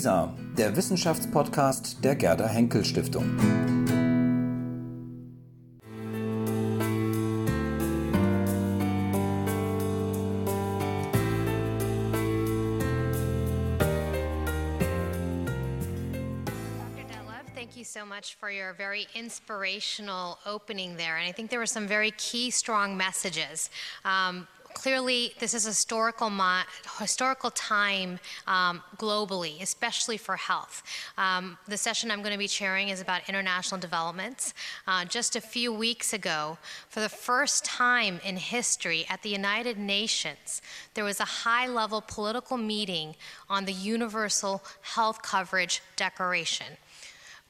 WISA, der Wissenschaftspodcast der Gerda Henkel Stiftung. Thank you so much for your very inspirational opening there. And I think there were some very key, strong messages. Um, clearly this is a historical, historical time um, globally, especially for health. Um, the session I'm going to be chairing is about international developments. Uh, just a few weeks ago, for the first time in history at the United Nations, there was a high-level political meeting on the Universal Health Coverage Declaration.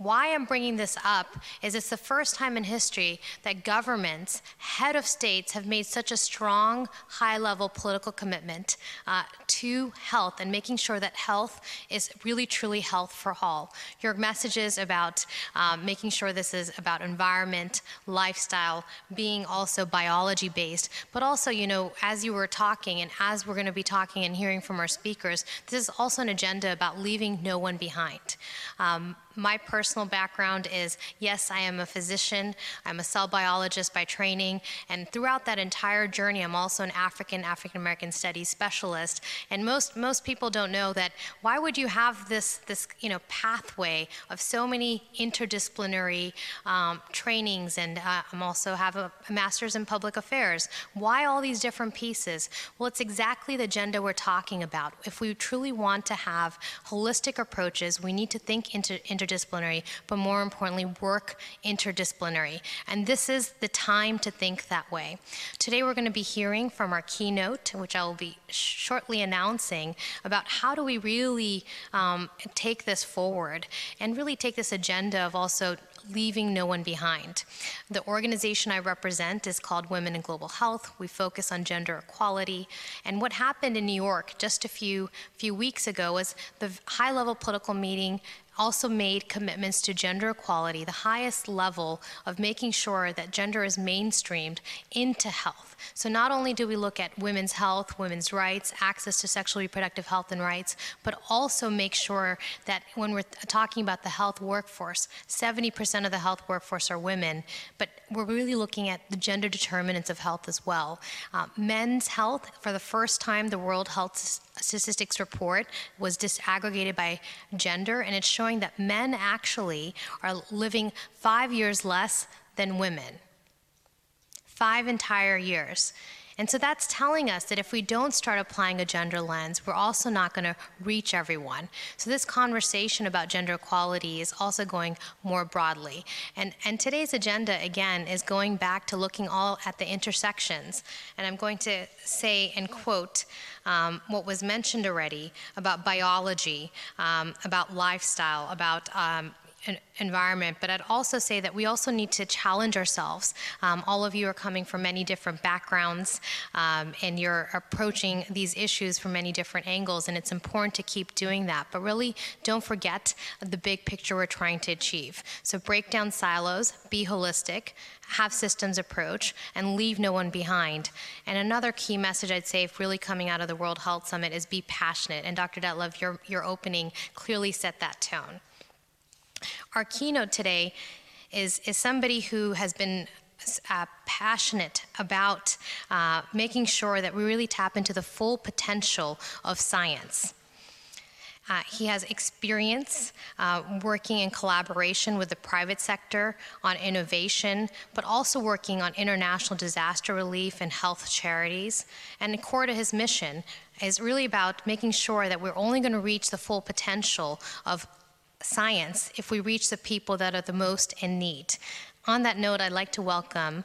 Why I'm bringing this up is it's the first time in history that governments, head of states, have made such a strong, high level political commitment uh, to health and making sure that health is really, truly health for all. Your messages about um, making sure this is about environment, lifestyle, being also biology based, but also, you know, as you were talking and as we're going to be talking and hearing from our speakers, this is also an agenda about leaving no one behind. Um, my personal background is yes, I am a physician, I'm a cell biologist by training, and throughout that entire journey, I'm also an African, African American studies specialist. And most, most people don't know that why would you have this, this you know, pathway of so many interdisciplinary um, trainings, and uh, I'm also have a, a master's in public affairs. Why all these different pieces? Well, it's exactly the agenda we're talking about. If we truly want to have holistic approaches, we need to think into interdisciplinary, but more importantly, work interdisciplinary. And this is the time to think that way. Today we're going to be hearing from our keynote, which I will be shortly announcing, about how do we really um, take this forward and really take this agenda of also leaving no one behind. The organization I represent is called Women in Global Health. We focus on gender equality. And what happened in New York just a few, few weeks ago was the high level political meeting also made commitments to gender equality, the highest level of making sure that gender is mainstreamed into health. So not only do we look at women's health, women's rights, access to sexual reproductive health and rights, but also make sure that when we're talking about the health workforce, 70% of the health workforce are women, but we're really looking at the gender determinants of health as well. Uh, men's health, for the first time, the World Health Statistics report was disaggregated by gender, and it's showing that men actually are living five years less than women. Five entire years. And so that's telling us that if we don't start applying a gender lens, we're also not going to reach everyone. So this conversation about gender equality is also going more broadly. And, and today's agenda, again, is going back to looking all at the intersections. And I'm going to say and quote um, what was mentioned already about biology, um, about lifestyle, about um, environment, but I'd also say that we also need to challenge ourselves. Um, all of you are coming from many different backgrounds, um, and you're approaching these issues from many different angles, and it's important to keep doing that. But really, don't forget the big picture we're trying to achieve. So break down silos, be holistic, have systems approach, and leave no one behind. And another key message I'd say, really coming out of the World Health Summit, is be passionate. And Dr. Detlev, your, your opening clearly set that tone. Our keynote today is, is somebody who has been uh, passionate about uh, making sure that we really tap into the full potential of science. Uh, he has experience uh, working in collaboration with the private sector on innovation, but also working on international disaster relief and health charities. And the core to his mission is really about making sure that we're only going to reach the full potential of science if we reach the people that are the most in need. On that note, I'd like to welcome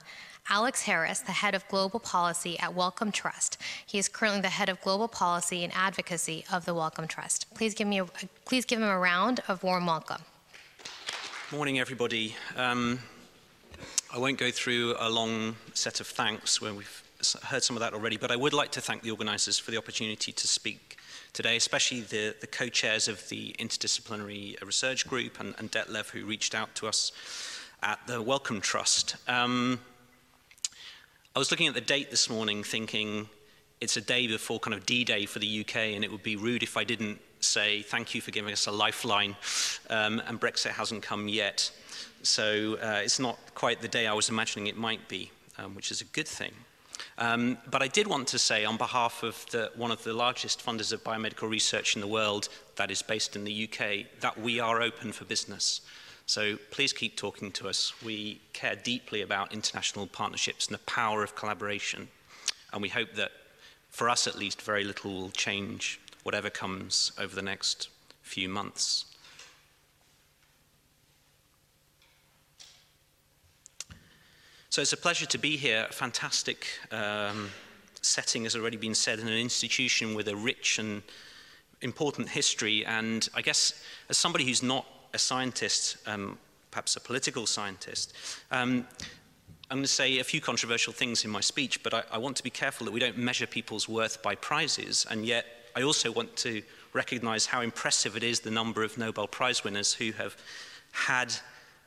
Alex Harris, the head of global policy at Wellcome Trust. He is currently the head of global policy and advocacy of the Wellcome Trust. Please give me a, please give him a round of warm welcome. Morning, everybody. Um, I won't go through a long set of thanks when we've heard some of that already, but I would like to thank the organizers for the opportunity to speak today, especially the, the co-chairs of the Interdisciplinary Research Group and, and Detlev, who reached out to us at the Wellcome Trust. Um, I was looking at the date this morning thinking, it's a day before kind of D-Day for the UK, and it would be rude if I didn't say thank you for giving us a lifeline, um, and Brexit hasn't come yet. So uh, it's not quite the day I was imagining it might be, um, which is a good thing. Um, but I did want to say, on behalf of the, one of the largest funders of biomedical research in the world, that is based in the UK, that we are open for business. So please keep talking to us. We care deeply about international partnerships and the power of collaboration. And we hope that, for us at least, very little will change whatever comes over the next few months. So it's a pleasure to be here. A fantastic um, setting has already been said in an institution with a rich and important history. And I guess as somebody who's not a scientist, um, perhaps a political scientist, um, I'm going to say a few controversial things in my speech, but I, I want to be careful that we don't measure people's worth by prizes. And yet, I also want to recognize how impressive it is the number of Nobel Prize winners who have had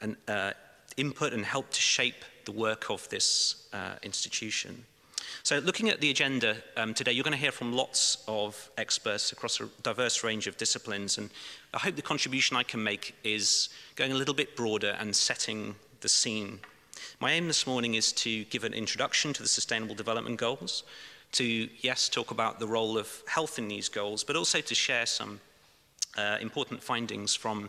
an uh, input and helped to shape the work of this uh, institution. So looking at the agenda um, today, you're going to hear from lots of experts across a diverse range of disciplines, and I hope the contribution I can make is going a little bit broader and setting the scene. My aim this morning is to give an introduction to the Sustainable Development Goals, to, yes, talk about the role of health in these goals, but also to share some uh, important findings from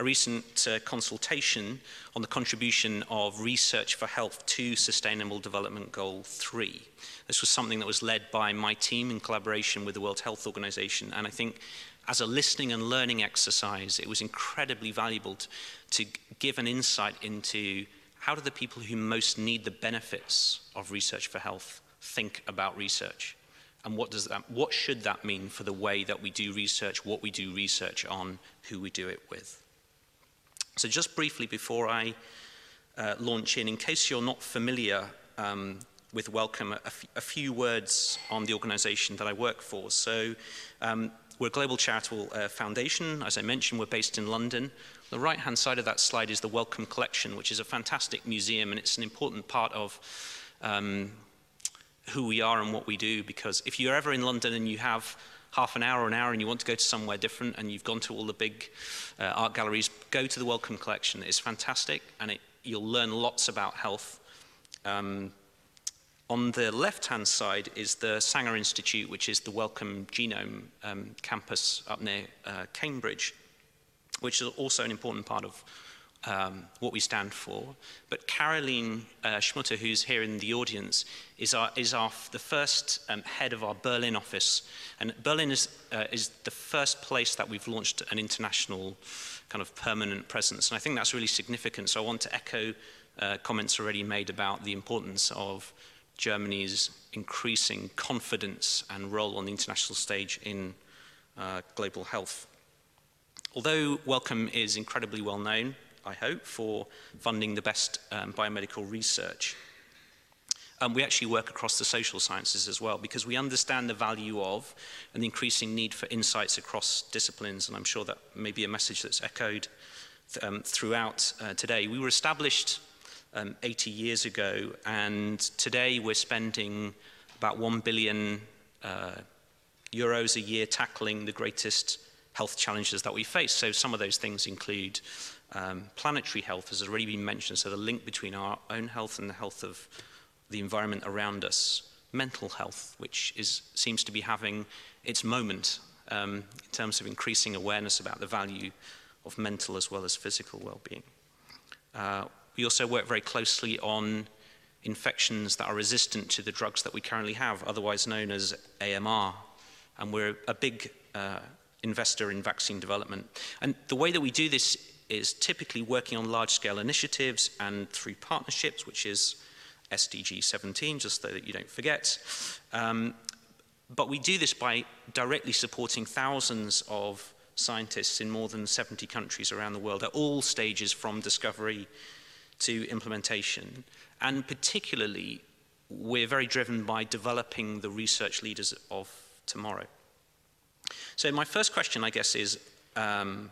a recent uh, consultation on the contribution of research for health to Sustainable Development Goal 3. This was something that was led by my team in collaboration with the World Health Organization, and I think as a listening and learning exercise, it was incredibly valuable to, to give an insight into how do the people who most need the benefits of research for health think about research? And what, does that, what should that mean for the way that we do research, what we do research on, who we do it with? So just briefly before I uh, launch in, in case you're not familiar um, with Wellcome, a, few words on the organization that I work for. So um, we're a global charitable uh, foundation. As I mentioned, we're based in London. The right-hand side of that slide is the Wellcome Collection, which is a fantastic museum, and it's an important part of um, who we are and what we do, because if you're ever in London and you have half an hour or an hour and you want to go to somewhere different and you've gone to all the big uh, art galleries, go to the Wellcome Collection. It's fantastic, and it, you'll learn lots about health. Um, on the left-hand side is the Sanger Institute, which is the Wellcome Genome um, campus up near uh, Cambridge, which is also an important part of um, what we stand for. But Caroline uh, Schmutter, who's here in the audience, is, our, is our, the first um, head of our Berlin office. And Berlin is, uh, is the first place that we've launched an international kind of permanent presence. And I think that's really significant. So I want to echo uh, comments already made about the importance of Germany's increasing confidence and role on the international stage in uh, global health. Although Wellcome is incredibly well known, I hope, for funding the best um, biomedical research, um, we actually work across the social sciences as well because we understand the value of and the increasing need for insights across disciplines, and I'm sure that may be a message that's echoed th um, throughout uh, today. We were established um, 80 years ago, and today we're spending about 1 billion uh, euros a year tackling the greatest health challenges that we face. So some of those things include um, planetary health, has already been mentioned, so the link between our own health and the health of the environment around us. Mental health, which is, seems to be having its moment um, in terms of increasing awareness about the value of mental as well as physical well-being. Uh, we also work very closely on infections that are resistant to the drugs that we currently have, otherwise known as AMR. And we're a big uh, investor in vaccine development. And the way that we do this is typically working on large-scale initiatives and through partnerships, which is SDG 17, just so that you don't forget. Um, but we do this by directly supporting thousands of scientists in more than 70 countries around the world at all stages from discovery to implementation. And particularly, we're very driven by developing the research leaders of tomorrow. So my first question, I guess, is um,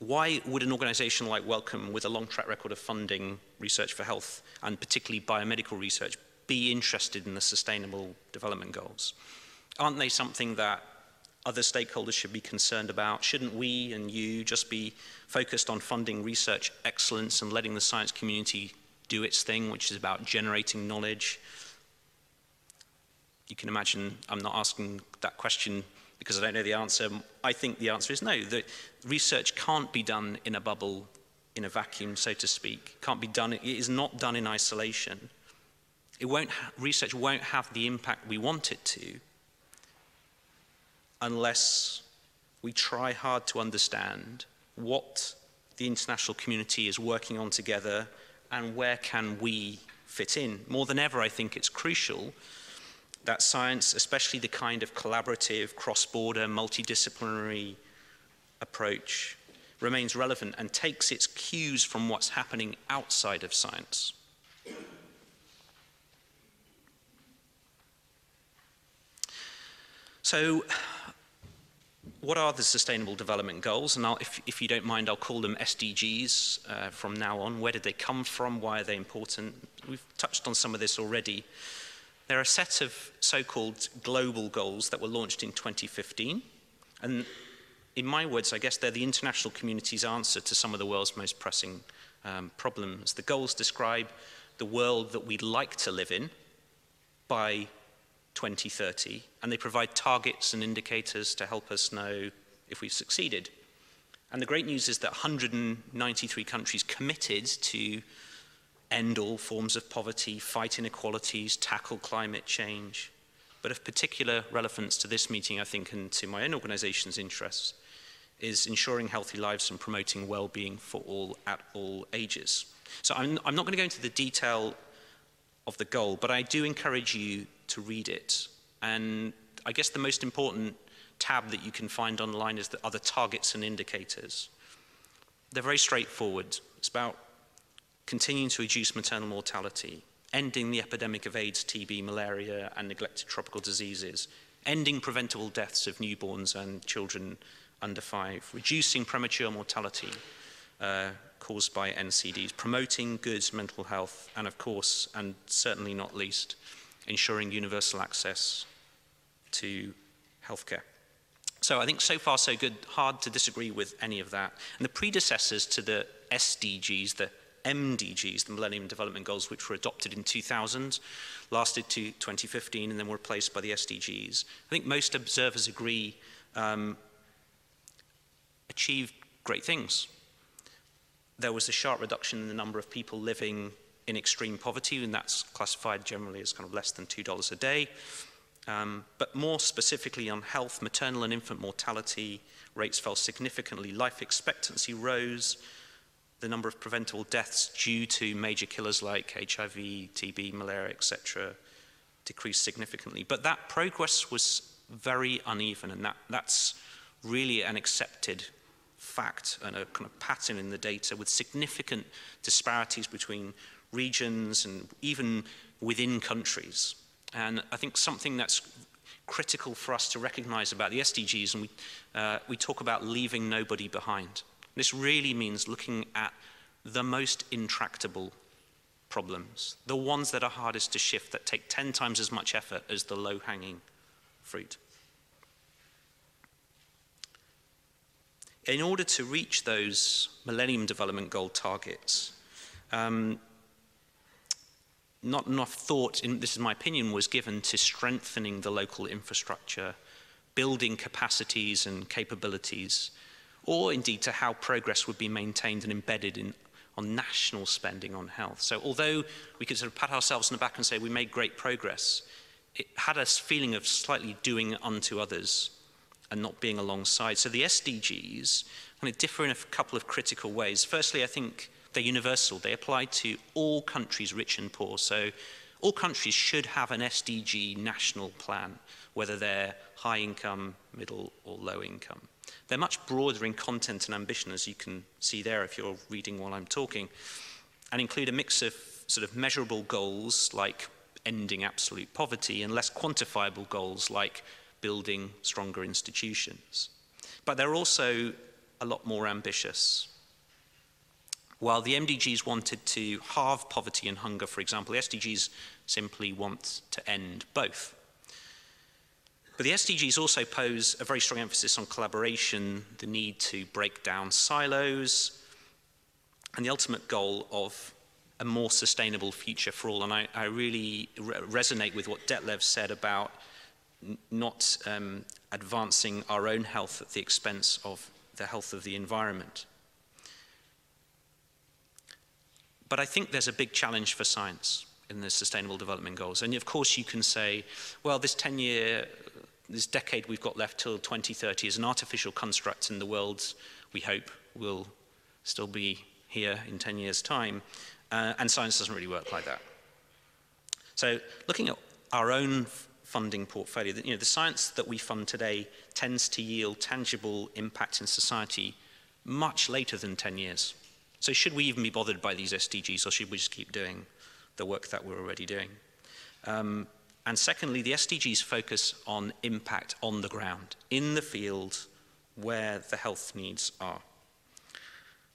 why would an organization like Wellcome, with a long track record of funding research for health, and particularly biomedical research, be interested in the Sustainable Development Goals? Aren't they something that other stakeholders should be concerned about? Shouldn't we and you just be focused on funding research excellence and letting the science community do its thing, which is about generating knowledge? You can imagine I'm not asking that question because I don't know the answer. I think the answer is no. The research can't be done in a bubble, in a vacuum, so to speak. Can't be done. It is not done in isolation. It won't. Research won't have the impact we want it to unless we try hard to understand what the international community is working on together and where can we fit in. More than ever, I think it's crucial that science, especially the kind of collaborative, cross-border, multidisciplinary approach, remains relevant and takes its cues from what's happening outside of science. So what are the Sustainable Development Goals? And if, if, you don't mind, I'll call them SDGs uh, from now on. Where did they come from? Why are they important? We've touched on some of this already. They're a set of so-called global goals that were launched in 2015. And in my words, I guess they're the international community's answer to some of the world's most pressing um, problems. The goals describe the world that we'd like to live in by 2030, and they provide targets and indicators to help us know if we've succeeded. And the great news is that 193 countries committed to end all forms of poverty, fight inequalities, tackle climate change. But of particular relevance to this meeting, I think, and to my own organization's interests, is ensuring healthy lives and promoting well-being for all at all ages. So I'm, I'm not going to go into the detail of the goal, but I do encourage you to read it. And I guess the most important tab that you can find online is the other targets and indicators. They're very straightforward. It's about continuing to reduce maternal mortality, ending the epidemic of AIDS, TB, malaria, and neglected tropical diseases, ending preventable deaths of newborns and children under five, reducing premature mortality uh, caused by NCDs, promoting good mental health, and of course, and certainly not least, ensuring universal access to healthcare. So I think so far so good, hard to disagree with any of that. And the predecessors to the SDGs, the MDGs, the Millennium Development Goals, which were adopted in 2000, lasted to 2015 and then were replaced by the SDGs. I think most observers agree um, achieved great things. There was a sharp reduction in the number of people living in extreme poverty, and that's classified generally as kind of less than $2 a day. Um, but more specifically on health, maternal and infant mortality rates fell significantly. Life expectancy rose. The number of preventable deaths due to major killers like HIV, TB, malaria, etc., decreased significantly. But that progress was very uneven, and that, that's really an accepted fact and a kind of pattern in the data with significant disparities between regions and even within countries. And I think something that's critical for us to recognize about the SDGs, and we, uh, we talk about leaving nobody behind. This really means looking at the most intractable problems, the ones that are hardest to shift, that take 10 times as much effort as the low-hanging fruit. In order to reach those Millennium Development Goal targets, um, not enough thought, in, this is my opinion, was given to strengthening the local infrastructure, building capacities and capabilities, or indeed to how progress would be maintained and embedded in, on national spending on health. So although we could sort of pat ourselves on the back and say we made great progress, it had a feeling of slightly doing unto others and not being alongside. So the SDGs kind of differ in a couple of critical ways. Firstly, I think they're universal. They apply to all countries, rich and poor. So all countries should have an SDG national plan, whether they're high income, middle, or low income. They're much broader in content and ambition, as you can see there if you're reading while I'm talking, and include a mix of sort of measurable goals like ending absolute poverty and less quantifiable goals like building stronger institutions. But they're also a lot more ambitious. While the MDGs wanted to halve poverty and hunger, for example, the SDGs simply want to end both. But the SDGs also pose a very strong emphasis on collaboration, the need to break down silos, and the ultimate goal of a more sustainable future for all. And I, I really re resonate with what Detlev said about not um, advancing our own health at the expense of the health of the environment. But I think there's a big challenge for science in the Sustainable Development Goals. And of course, you can say, well, this 10 year, this decade we've got left till 2030 is an artificial construct, and the world, we hope, will still be here in 10 years' time. Uh, and science doesn't really work like that. So looking at our own funding portfolio, you know, the science that we fund today tends to yield tangible impact in society much later than 10 years. So should we even be bothered by these SDGs or should we just keep doing the work that we're already doing? Um, and secondly, the SDGs focus on impact on the ground, in the field where the health needs are.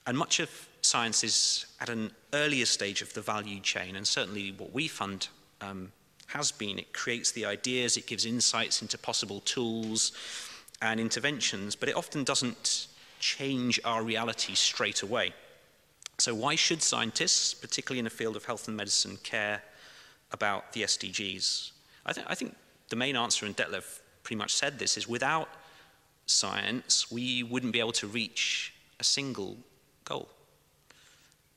And much of science is at an earlier stage of the value chain, and certainly what we fund um, has been. It creates the ideas, it gives insights into possible tools and interventions, but it often doesn't change our reality straight away. So why should scientists, particularly in the field of health and medicine, care about the SDGs? I, th I think the main answer, and Detlev pretty much said this, is without science, we wouldn't be able to reach a single goal.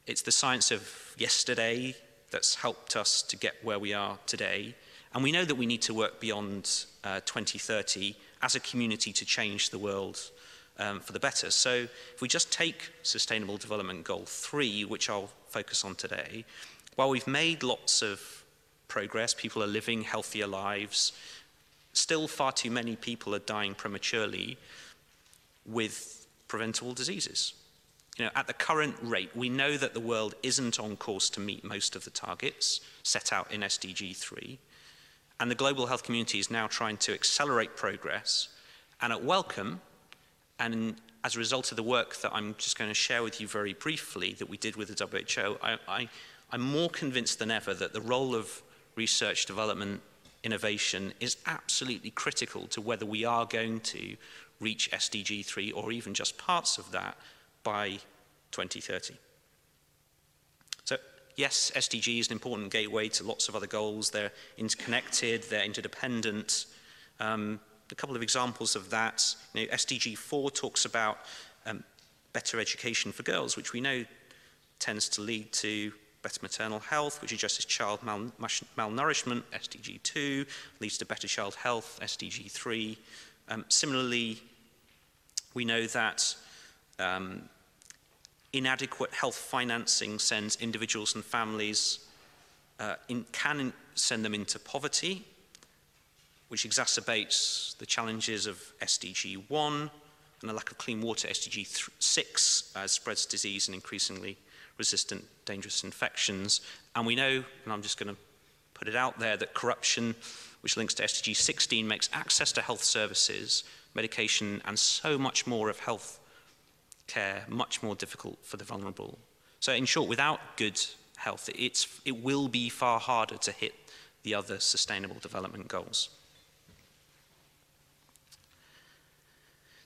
It's the science of yesterday that's helped us to get where we are today. And we know that we need to work beyond uh, 2030 as a community to change the world um, for the better. So if we just take Sustainable Development Goal 3, which I'll focus on today, while we've made lots of progress, people are living healthier lives, still far too many people are dying prematurely with preventable diseases. You know, at the current rate, we know that the world isn't on course to meet most of the targets set out in SDG 3, and the global health community is now trying to accelerate progress. And at Wellcome, and as a result of the work that I'm just going to share with you very briefly that we did with the WHO, I, I, I'm more convinced than ever that the role of research, development, innovation is absolutely critical to whether we are going to reach SDG 3 or even just parts of that by 2030. So yes, SDG is an important gateway to lots of other goals. They're interconnected, they're interdependent. Um, a couple of examples of that, you know, SDG 4 talks about um, better education for girls, which we know tends to lead to better maternal health, which addresses child mal malnourishment, SDG 2, leads to better child health, SDG 3. Um, similarly, we know that um, inadequate health financing sends individuals and families, uh, in, can send them into poverty, which exacerbates the challenges of SDG 1 and the lack of clean water, SDG 6, uh, spreads disease and increasingly resistant dangerous infections. And we know, and I'm just going to put it out there, that corruption, which links to SDG 16, makes access to health services, medication, and so much more of health care much more difficult for the vulnerable. So in short, without good health, it's, it will be far harder to hit the other sustainable development goals.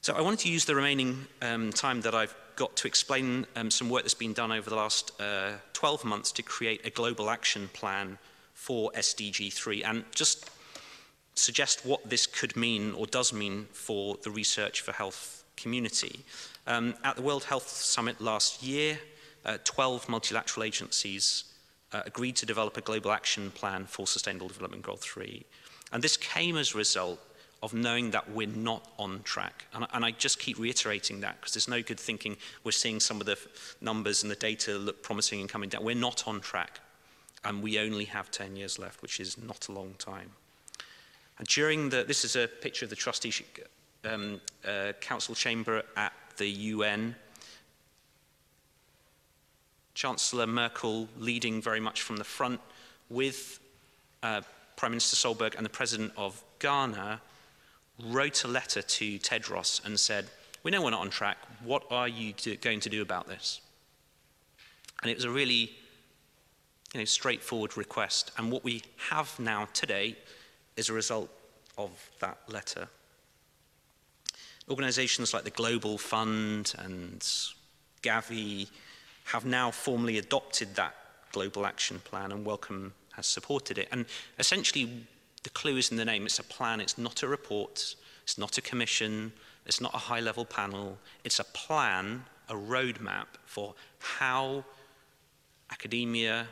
So I wanted to use the remaining um, time that I've got to explain um, some work that's been done over the last uh, 12 months to create a global action plan for SDG 3 and just suggest what this could mean or does mean for the research for health community. Um, at the World Health Summit last year, uh, 12 multilateral agencies uh, agreed to develop a global action plan for Sustainable Development Goal 3. And this came as a result of knowing that we're not on track. And, and I just keep reiterating that because there's no good thinking we're seeing some of the numbers and the data look promising and coming down. We're not on track. And we only have 10 years left, which is not a long time. And during the, this is a picture of the trustee um, uh, council chamber at the UN. Chancellor Merkel leading very much from the front with uh, Prime Minister Solberg and the President of Ghana wrote a letter to Tedros and said, we know we're not on track. What are you do, going to do about this? And it was a really you know, straightforward request. And what we have now today is a result of that letter. Organizations like the Global Fund and Gavi have now formally adopted that global action plan and Wellcome has supported it. And essentially, the clue is in the name. It's a plan, it's not a report, it's not a commission, it's not a high level panel. It's a plan, a roadmap for how academia,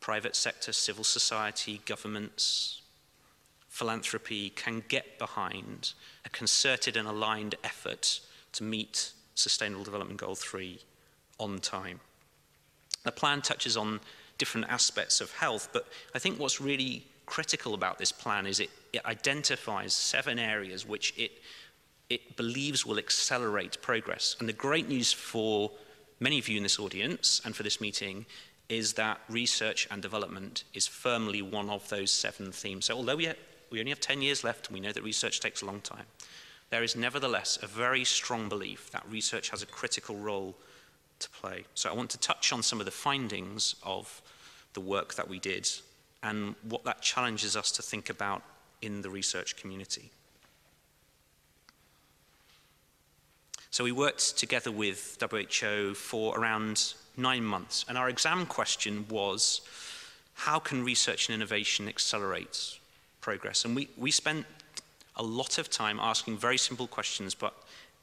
private sector, civil society, governments, philanthropy can get behind a concerted and aligned effort to meet Sustainable Development Goal 3 on time. The plan touches on different aspects of health, but I think what's really critical about this plan is it, it identifies seven areas which it, it believes will accelerate progress. And the great news for many of you in this audience and for this meeting is that research and development is firmly one of those seven themes. So although we, ha- we only have 10 years left we know that research takes a long time, there is nevertheless a very strong belief that research has a critical role to play. So I want to touch on some of the findings of the work that we did and what that challenges us to think about in the research community. So we worked together with WHO for around nine months, and our exam question was how can research and innovation accelerate progress? And we, we spent a lot of time asking very simple questions, but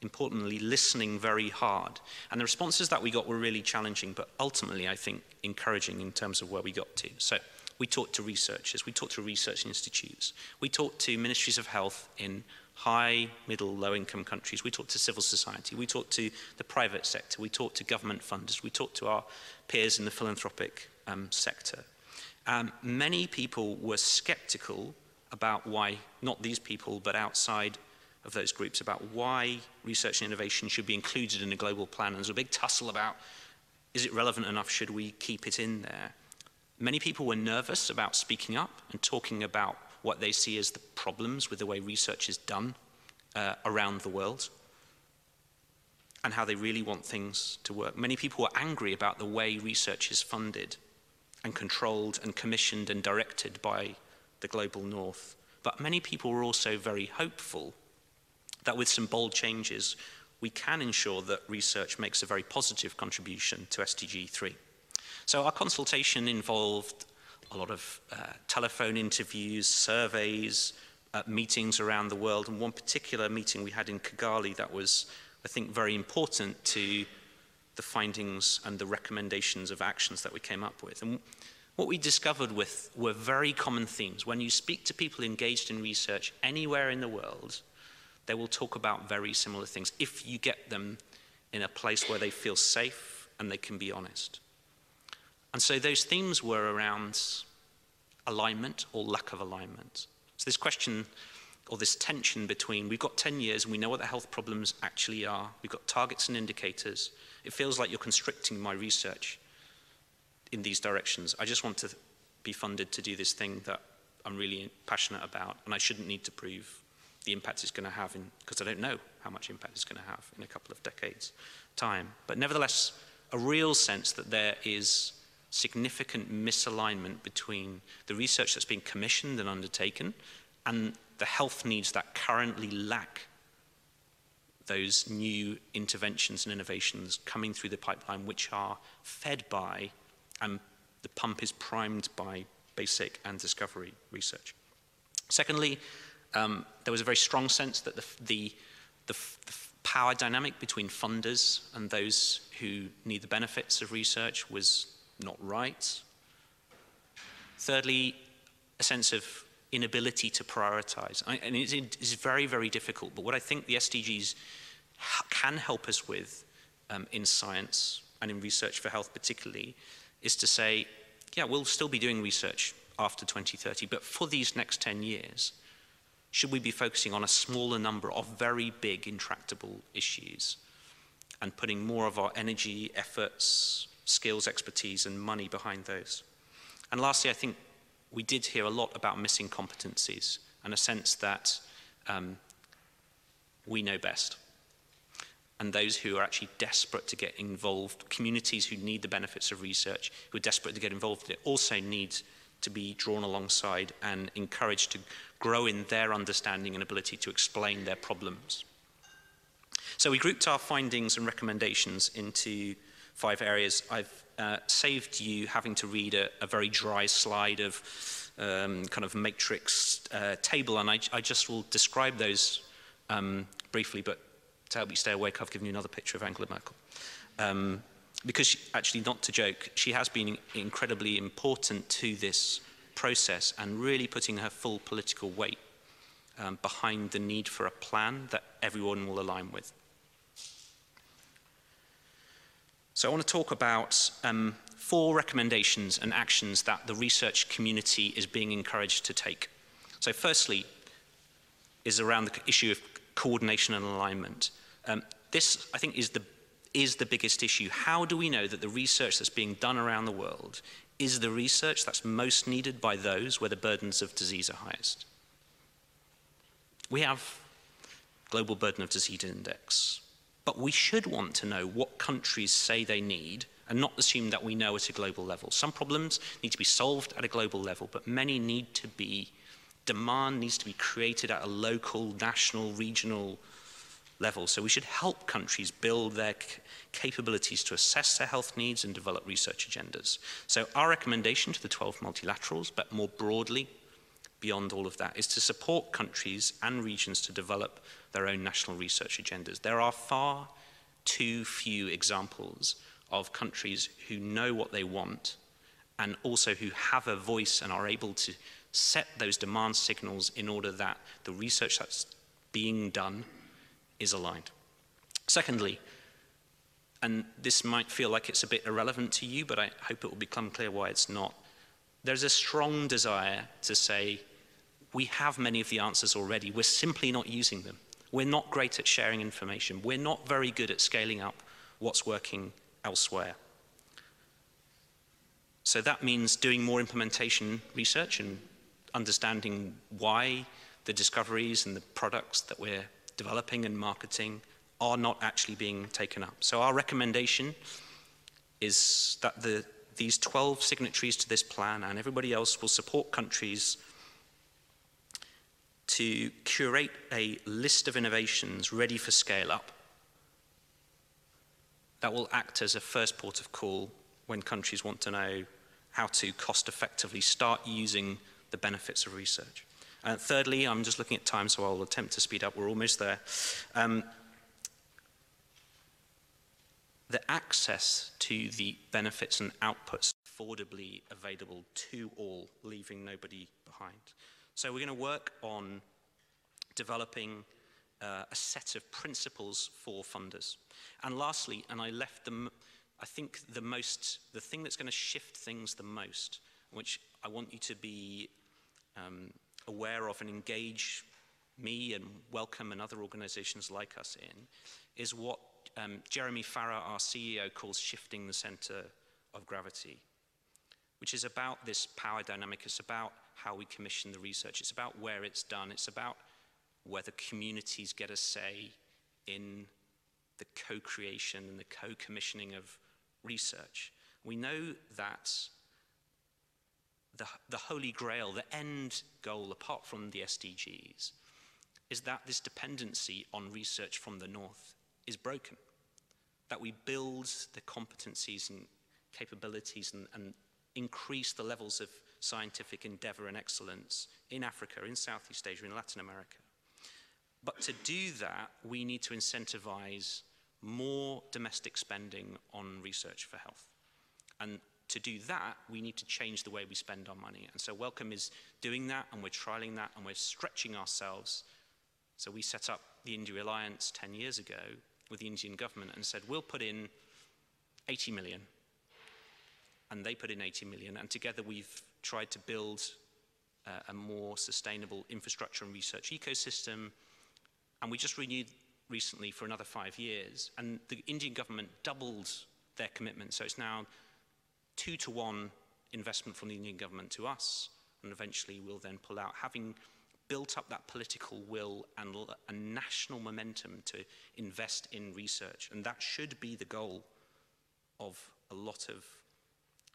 importantly, listening very hard. And the responses that we got were really challenging, but ultimately, I think, encouraging in terms of where we got to. So we talked to researchers, we talked to research institutes, we talked to ministries of health in high, middle, low income countries, we talked to civil society, we talked to the private sector, we talked to government funders, we talked to our peers in the philanthropic um, sector. Um, many people were skeptical about why, not these people, but outside of those groups, about why research and innovation should be included in a global plan. And there's a big tussle about is it relevant enough? Should we keep it in there? Many people were nervous about speaking up and talking about what they see as the problems with the way research is done uh, around the world and how they really want things to work. Many people were angry about the way research is funded and controlled and commissioned and directed by the global north. But many people were also very hopeful that with some bold changes, we can ensure that research makes a very positive contribution to SDG 3. So our consultation involved a lot of uh, telephone interviews, surveys, uh, meetings around the world, and one particular meeting we had in Kigali that was, I think, very important to the findings and the recommendations of actions that we came up with. And what we discovered with were very common themes. When you speak to people engaged in research anywhere in the world, they will talk about very similar things if you get them in a place where they feel safe and they can be honest. And so those themes were around alignment or lack of alignment. So this question or this tension between we've got 10 years and we know what the health problems actually are, we've got targets and indicators. It feels like you're constricting my research in these directions. I just want to be funded to do this thing that I'm really passionate about and I shouldn't need to prove the impact it's going to have in because I don't know how much impact it's going to have in a couple of decades time. But nevertheless, a real sense that there is significant misalignment between the research that's being commissioned and undertaken and the health needs that currently lack those new interventions and innovations coming through the pipeline, which are fed by and the pump is primed by basic and discovery research. Secondly, um, there was a very strong sense that the, the, the, the power dynamic between funders and those who need the benefits of research was not right. Thirdly, a sense of inability to prioritize. I, and it's, very, very difficult, but what I think the SDGs can help us with um, in science and in research for health particularly is to say, yeah, we'll still be doing research after 2030, but for these next 10 years, should we be focusing on a smaller number of very big intractable issues and putting more of our energy, efforts, skills, expertise, and money behind those. And lastly, I think we did hear a lot about missing competencies and a sense that um, we know best. and those who are actually desperate to get involved, communities who need the benefits of research, who are desperate to get involved in it, also need to be drawn alongside and encouraged to grow in their understanding and ability to explain their problems. So we grouped our findings and recommendations into five areas. I've uh, saved you having to read a, a very dry slide of um, kind of matrix uh, table, and I, I, just will describe those um, briefly, but to help you stay awake, I've given you another picture of Angela Merkel. Um, because she, actually, not to joke, she has been incredibly important to this process and really putting her full political weight um, behind the need for a plan that everyone will align with. So I want to talk about um, four recommendations and actions that the research community is being encouraged to take. So firstly is around the issue of coordination and alignment. Um, this, I think, is the, is the biggest issue. How do we know that the research that's being done around the world is the research that's most needed by those where the burdens of disease are highest? We have Global Burden of Disease Index, but we should want to know what countries say they need and not assume that we know at a global level. Some problems need to be solved at a global level, but many need to be, demand needs to be created at a local, national, regional level. So we should help countries build their capabilities to assess their health needs and develop research agendas. So our recommendation to the 12 multilaterals, but more broadly, beyond all of that, is to support countries and regions to develop their own national research agendas. There are far too few examples of countries who know what they want and also who have a voice and are able to set those demand signals in order that the research that's being done is aligned. Secondly, and this might feel like it's a bit irrelevant to you, but I hope it will become clear why it's not. There's a strong desire to say, we have many of the answers already, we're simply not using them. We're not great at sharing information. We're not very good at scaling up what's working elsewhere. So that means doing more implementation research and understanding why the discoveries and the products that we're developing and marketing are not actually being taken up. So our recommendation is that the, these 12 signatories to this plan and everybody else will support countries to curate a list of innovations ready for scale up that will act as a first port of call when countries want to know how to cost effectively start using the benefits of research. Uh, thirdly, I'm just looking at time, so I'll attempt to speed up. We're almost there. Um, the access to the benefits and outputs affordably available to all, leaving nobody behind. So we're going to work on developing uh, a set of principles for funders. And lastly, and I left them, I think the most, the thing that's going to shift things the most, which I want you to be um, aware of and engage me and Wellcome and other organizations like us in, is what um, Jeremy Farrar, our CEO, calls shifting the center of gravity, which is about this power dynamic. It's about how we commission the research. It's about where it's done. It's about whether communities get a say in the co-creation and the co-commissioning of research. We know that the, the holy grail, the end goal, apart from the SDGs, is that this dependency on research from the north is broken. That we build the competencies and capabilities and, and increase the levels of scientific endeavor and excellence in Africa, in Southeast Asia, in Latin America. But to do that, we need to incentivize more domestic spending on research for health. And to do that, we need to change the way we spend our money. And so Wellcome is doing that, and we're trialing that, and we're stretching ourselves. So we set up the India Alliance 10 years ago with the Indian government and said, we'll put in 80 million. And they put in 80 million. And together we've tried to build uh, a more sustainable infrastructure and research ecosystem. And we just renewed recently for another five years. And the Indian government doubled their commitment. So it's now two to one investment from the Indian government to us, and eventually we'll then pull out, having built up that political will and a national momentum to invest in research. And that should be the goal of a lot of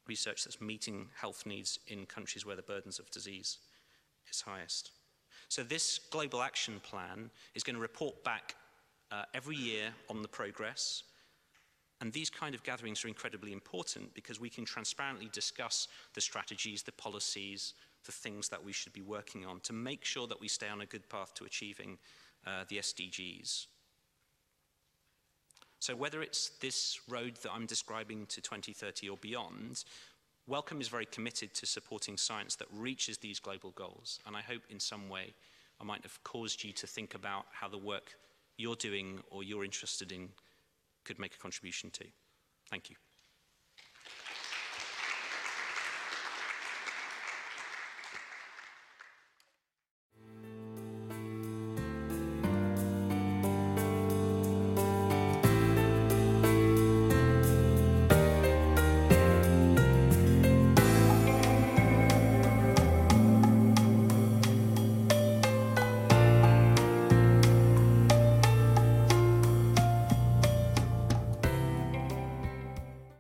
research that's meeting health needs in countries where the burdens of disease is highest. So this global action plan is going to report back uh, every year on the progress. And these kind of gatherings are incredibly important because we can transparently discuss the strategies, the policies, the things that we should be working on to make sure that we stay on a good path to achieving uh, the SDGs. So whether it's this road that I'm describing to 2030 or beyond, Wellcome is very committed to supporting science that reaches these global goals. And I hope in some way I might have caused you to think about how the work you're doing or you're interested in could make a contribution to. Thank you.